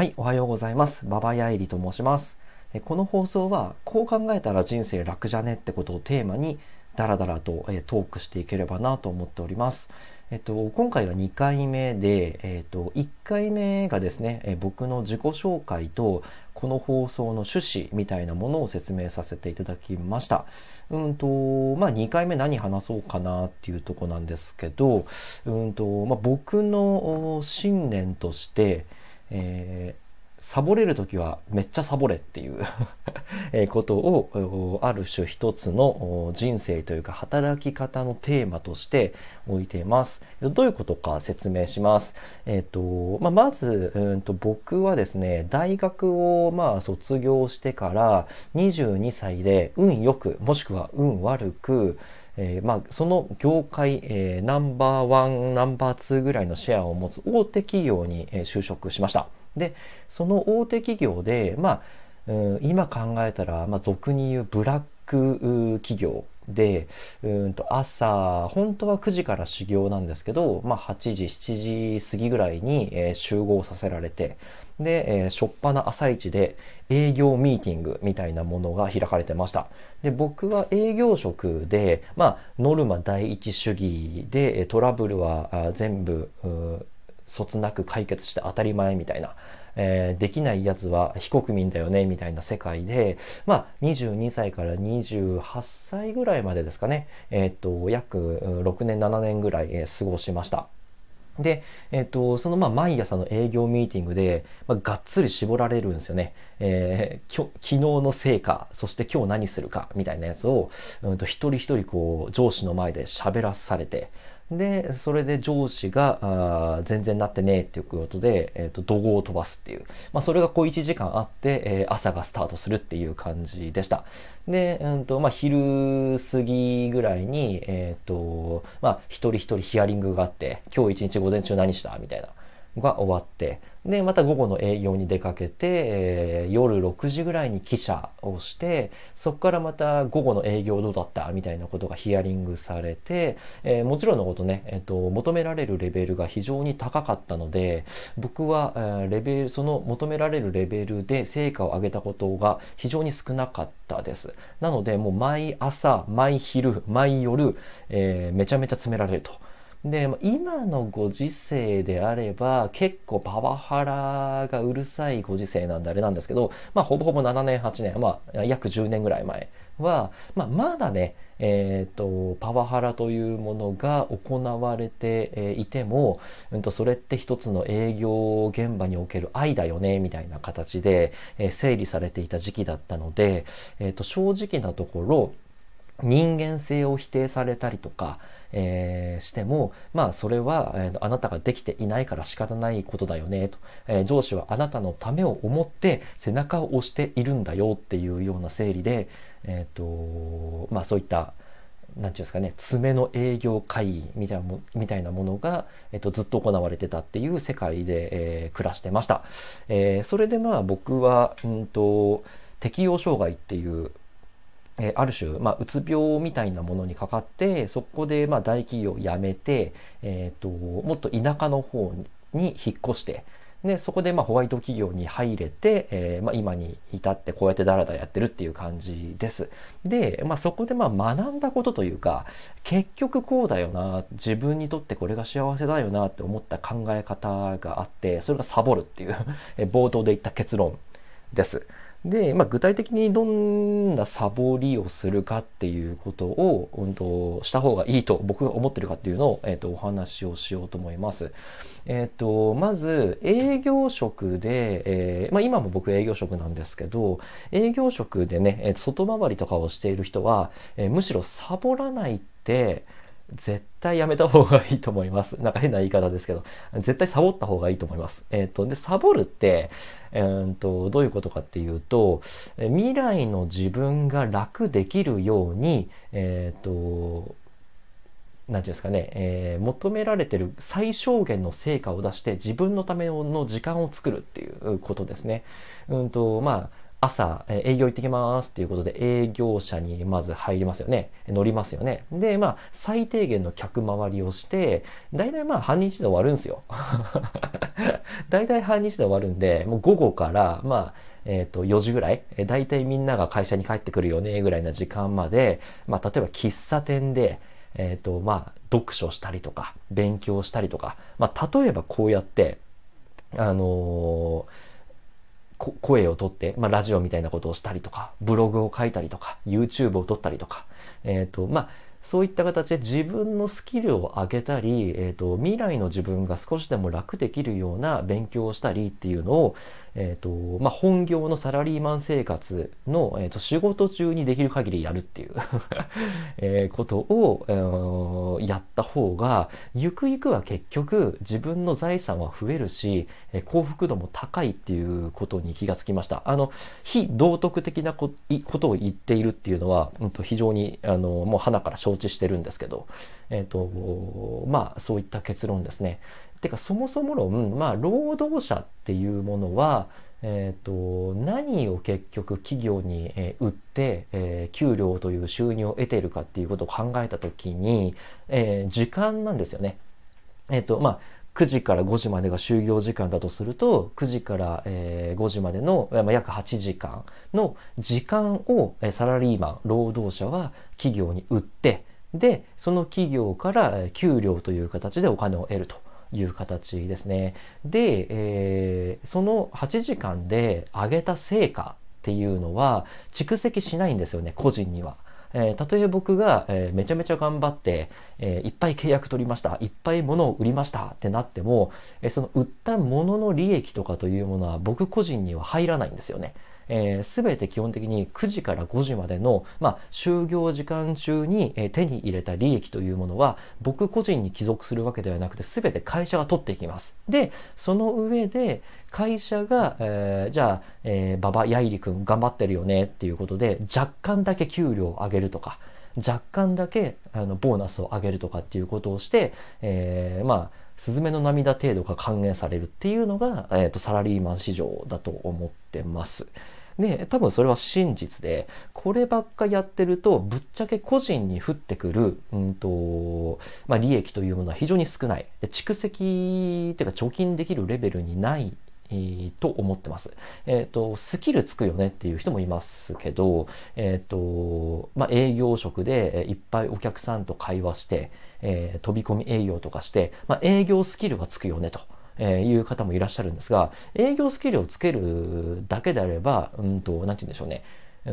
はい、おはようございます。馬場やいりと申します。この放送は、こう考えたら人生楽じゃねってことをテーマに、ダラダラとトークしていければなと思っております。えっと、今回が2回目で、えっと、1回目がですね、僕の自己紹介と、この放送の趣旨みたいなものを説明させていただきました。うんと、まあ、2回目何話そうかなっていうとこなんですけど、うんと、まあ、僕の信念として、えー、サボれる時はめっちゃサボれっていう ことをある種一つの人生というか働き方のテーマとして置いています。どういうことか説明します。えっ、ー、と、まあ、まず、うんと僕はですね、大学をまあ卒業してから22歳で運よくもしくは運悪くえー、まあ、その業界、えー、ナンバーワン、ナンバーツーぐらいのシェアを持つ大手企業に、え、就職しました。で、その大手企業で、まあ、うん、今考えたら、まあ、俗に言うブラック企業で、うんと朝、本当は9時から修行なんですけど、まあ、8時、7時過ぎぐらいに、え、集合させられて、で、えー、しょっぱな朝一で営業ミーティングみたいなものが開かれてました。で、僕は営業職で、まあ、ノルマ第一主義で、トラブルは全部、そつなく解決して当たり前みたいな、えー、できないやつは非国民だよねみたいな世界で、まあ、22歳から28歳ぐらいまでですかね、えっ、と、約6年、7年ぐらい、え、過ごしました。で、えっ、と、そのまあ毎朝の営業ミーティングで、まあ、がっつり絞られるんですよね。えー、昨日の成果、そして今日何するかみたいなやつを、うんと一人一人こう上司の前で喋らされて、で、それで上司が、あ全然なってねえっていうことで、えっ、ー、と、怒号を飛ばすっていう。まあ、それがこう1時間あって、えー、朝がスタートするっていう感じでした。で、うんと、まあ、昼過ぎぐらいに、えっ、ー、と、まあ、一人一人ヒアリングがあって、今日一日午前中何したみたいな。が終わって、で、また午後の営業に出かけて、えー、夜6時ぐらいに記者をして、そこからまた午後の営業どうだったみたいなことがヒアリングされて、えー、もちろんのことね、えっ、ー、と、求められるレベルが非常に高かったので、僕は、えー、レベル、その求められるレベルで成果を上げたことが非常に少なかったです。なので、もう毎朝、毎昼、毎夜、えー、めちゃめちゃ詰められると。で、今のご時世であれば、結構パワハラがうるさいご時世なんであれなんですけど、まあ、ほぼほぼ7年、8年、まあ、約10年ぐらい前は、まあ、まだね、えっ、ー、と、パワハラというものが行われていても、うんと、それって一つの営業現場における愛だよね、みたいな形で、えー、整理されていた時期だったので、えっ、ー、と、正直なところ、人間性を否定されたりとか、えー、しても、まあそれは、えー、あなたができていないから仕方ないことだよねと、えー、上司はあなたのためを思って背中を押しているんだよっていうような整理で、えっ、と、まあそういったなんていうんですかね、爪の営業会議みたいなもみたいなものが、えっと、ずっと行われてたっていう世界で、えー、暮らしてました。えー、それでまあ僕は、うんと、適応障害っていうえある種、まあ、うつ病みたいなものにかかって、そこで、まあ、大企業を辞めて、えっ、ー、と、もっと田舎の方に引っ越して、で、そこで、まあ、ホワイト企業に入れて、えー、まあ、今に至ってこうやってダラダラやってるっていう感じです。で、まあ、そこで、まあ、学んだことというか、結局こうだよな、自分にとってこれが幸せだよなって思った考え方があって、それがサボるっていう冒頭で言った結論です。で、まあ、具体的にどんなサボりをするかっていうことを、うんと、した方がいいと僕が思ってるかっていうのを、えっ、ー、と、お話をしようと思います。えっ、ー、と、まず、営業職で、えー、まあ、今も僕営業職なんですけど、営業職でね、えー、外回りとかをしている人は、えむしろサボらないって、絶対やめた方がいいと思います。なんか変な言い方ですけど、絶対サボった方がいいと思います。えっ、ー、と、で、サボるって、えー、と、どういうことかっていうと、未来の自分が楽できるように、えっ、ー、と、なんていうんですかね、えー、求められてる最小限の成果を出して自分のための時間を作るっていうことですね。うんと、まあ、朝、え営業行ってきますっていうことで営業車にまず入りますよね。乗りますよね。で、まあ、最低限の客回りをして、大体まあ半日で終わるんですよ。大体半日で終わるんで、もう午後から、まあ、えっ、ー、と、4時ぐらい、えー、大体みんなが会社に帰ってくるよね、ぐらいな時間まで、まあ、例えば喫茶店で、えっ、ー、と、まあ、読書したりとか、勉強したりとか、まあ、例えばこうやって、あのー、声をとって、まあ、ラジオみたいなことをしたりとか、ブログを書いたりとか、YouTube を撮ったりとか、えっ、と、まあ、そういった形で自分のスキルを上げたり、えーと、未来の自分が少しでも楽できるような勉強をしたりっていうのを、えーとまあ、本業のサラリーマン生活の、えーと、仕事中にできる限りやるっていう えことを、えー、やった方がゆくゆくは結局自分の財産は増えるし、え、幸福度も高いっていうことに気がつきましたあの非道徳的なことを言っているっていうのは、うん、と非常にあのもう花から承知してるんですけど、えーとまあ、そういった結論ですね。てかそもそも論、まあ、労働者っていうものは、えーと、何を結局企業に、えー、売って、えー、給料という収入を得ているかっていうことを考えた時に、えー、時間なんですよね。えっ、とまあ9時から5時までが就業時間だとすると9時から、え、5時までの、ま、約8時間の時間を、サラリーマン労働者は企業に売ってでその企業から給料という形でお金を得ると。いう形ですね。で、えー、その8時間で上げた成果っていうのは蓄積しないんですよね、個人には。えー、たとえ僕が、えー、めちゃめちゃ頑張って、えー、いっぱい契約取りました、いっぱい物を売りましたってなっても、え、その売った物の利益とかというものは僕個人には入らないんですよね。えー、て基本的に9時から5時までの、まあ、就業時間中に、え手に入れた利益というものは僕個人に帰属するわけではなくて全て会社が取っていきます。で、その上で会社が、えー、じゃあ、えー、馬場やいりくん頑張ってるよねっていうことで若干だけ給料を上げるとか、若干だけあのボーナスを上げるとかっていうことをして、えー、まあスズメの涙程度が還元されるっていうのが、えーとサラリーマン市場だと思ってます。で、多分それは真実で、こればっかやってると、ぶっちゃけ個人に降ってくる、うんと、まあ、利益というものは非常に少ない。で蓄積っていうか貯金できるレベルにない、と思ってます。えっ、ー、と、スキルつくよねっていう人もいますけど、えっ、ー、と、まあ、営業職でいっぱいお客さんと会話して、え飛び込み営業とかして、まあ、営業スキルがつくよねと。えいう方もいらっしゃるんですが、営業スキルをつけるだけであれば、うんと、なんて言うんでしょうね。う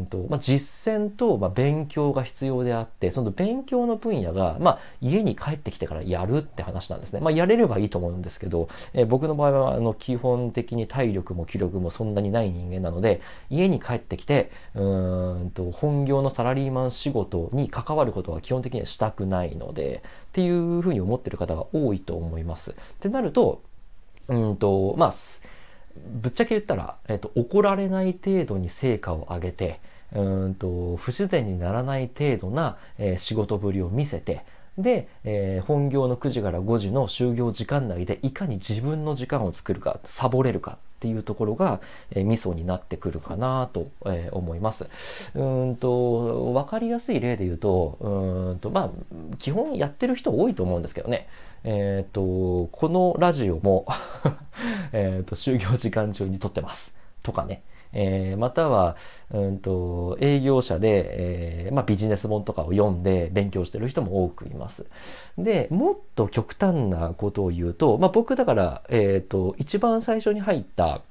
んと、まあ、実践と、まあ、勉強が必要であって、その勉強の分野が、まあ、家に帰ってきてからやるって話なんですね。まあ、やれればいいと思うんですけど、えー、僕の場合は、あの、基本的に体力も気力もそんなにない人間なので、家に帰ってきて、うんと、本業のサラリーマン仕事に関わることは基本的にはしたくないので、っていうふうに思ってる方が多いと思います。ってなると、うんと、まあ、ぶっちゃけ言ったら、えっ、と、怒られない程度に成果を上げて、うんと、不自然にならない程度な、えー、仕事ぶりを見せて、で、えー、本業の9時から5時の就業時間内でいかに自分の時間を作るか、サボれるか。っていうところが、えー、ミソになってくるかなと、えー、思います。うんと、わかりやすい例で言うと、うんと、まあ、基本やってる人多いと思うんですけどね。えっ、ー、と、このラジオも えっと、就業時間中に撮ってます。とかね。えー、または、うんと、営業者で、えー、まあ、ビジネス本とかを読んで勉強してる人も多くいます。で、もっと極端なことを言うと、まあ、僕だから、えっ、ー、と、一番最初に入った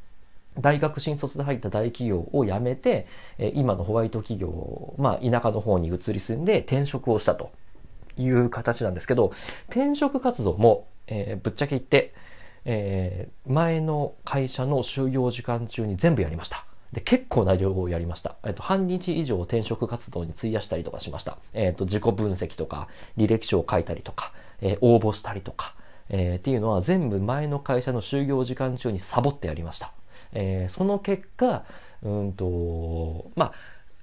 大学新卒で入った大企業を辞めて、今のホワイト企業、まあ、田舎の方に移り住んで転職をしたという形なんですけど、転職活動も、えー、ぶっちゃけ言って、えー、前の会社の就業時間中に全部やりました。で、結構な量をやりました。えっと、半日以上転職活動に費やしたりとかしました。えっと、自己分析とか、履歴書を書いたりとか、えー、応募したりとか、えー、っていうのは全部前の会社の就業時間中にサボってやりました。えー、その結果、うんと、まあ、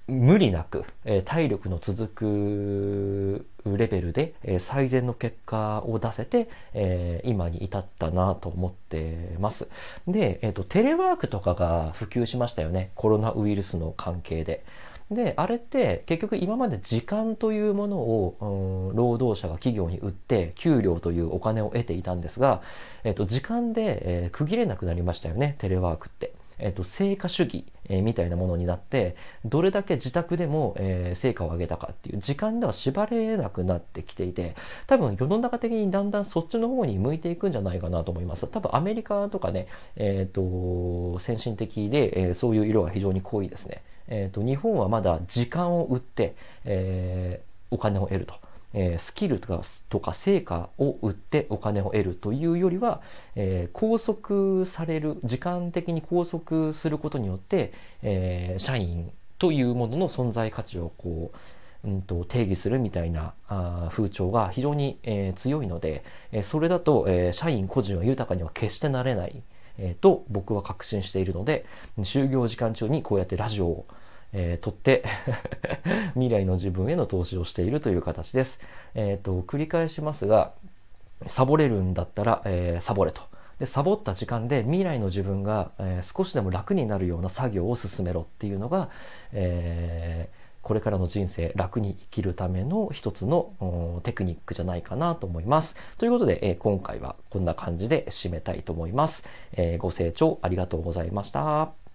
無理なく、え体力の続くレベルで、え最善の結果を出せて、え今に至ったなと思ってます。で、えっ、と、テレワークとかが普及しましたよね。コロナウイルスの関係で。で、あれって結局今まで時間というものを、うん、労働者が企業に売って給料というお金を得ていたんですが、えっ、と、時間で、えー、区切れなくなりましたよね、テレワークって。えっと、成果主義、えー、みたいなものになって、どれだけ自宅でも、えー、成果を上げたかっていう時間では縛れなくなってきていて、多分世の中的にだんだんそっちの方に向いていくんじゃないかなと思います。多分アメリカとかね、えっ、と、先進的で、え、そういう色が非常に濃いですね。えっ、と、日本はまだ時間を売って、えー、お金を得ると。えスキルとかとか成果を売ってお金を得るというよりは、え拘束される時間的に拘束することによって、え社員というものの存在価値をこう、うんと、定義するみたいなあ風潮が非常に、えー、強いので、えそれだと、え社員個人は豊かには決してなれない、えー、と僕は確信しているので就業時間中にこうやってラジオをえー、取って 未来の自分への投資をしているという形です。えっ、ー、と、繰り返しますが、サボれるんだったら、えー、サボれと。で、サボった時間で未来の自分が、えー、少しでも楽になるような作業を進めろっていうのが、えー、これからの人生楽に生きるための一つのテクニックじゃないかなと思います。ということで、えー、今回はこんな感じで締めたいと思います、えー、ご清聴ありがとうございました。